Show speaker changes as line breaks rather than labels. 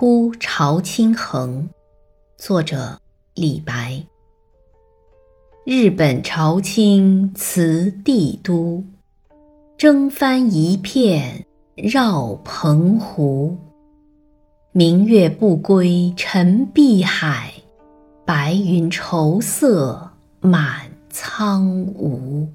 哭潮清横，作者李白。日本朝清辞帝都，征帆一片绕澎湖。明月不归沉碧海，白云愁色满苍梧。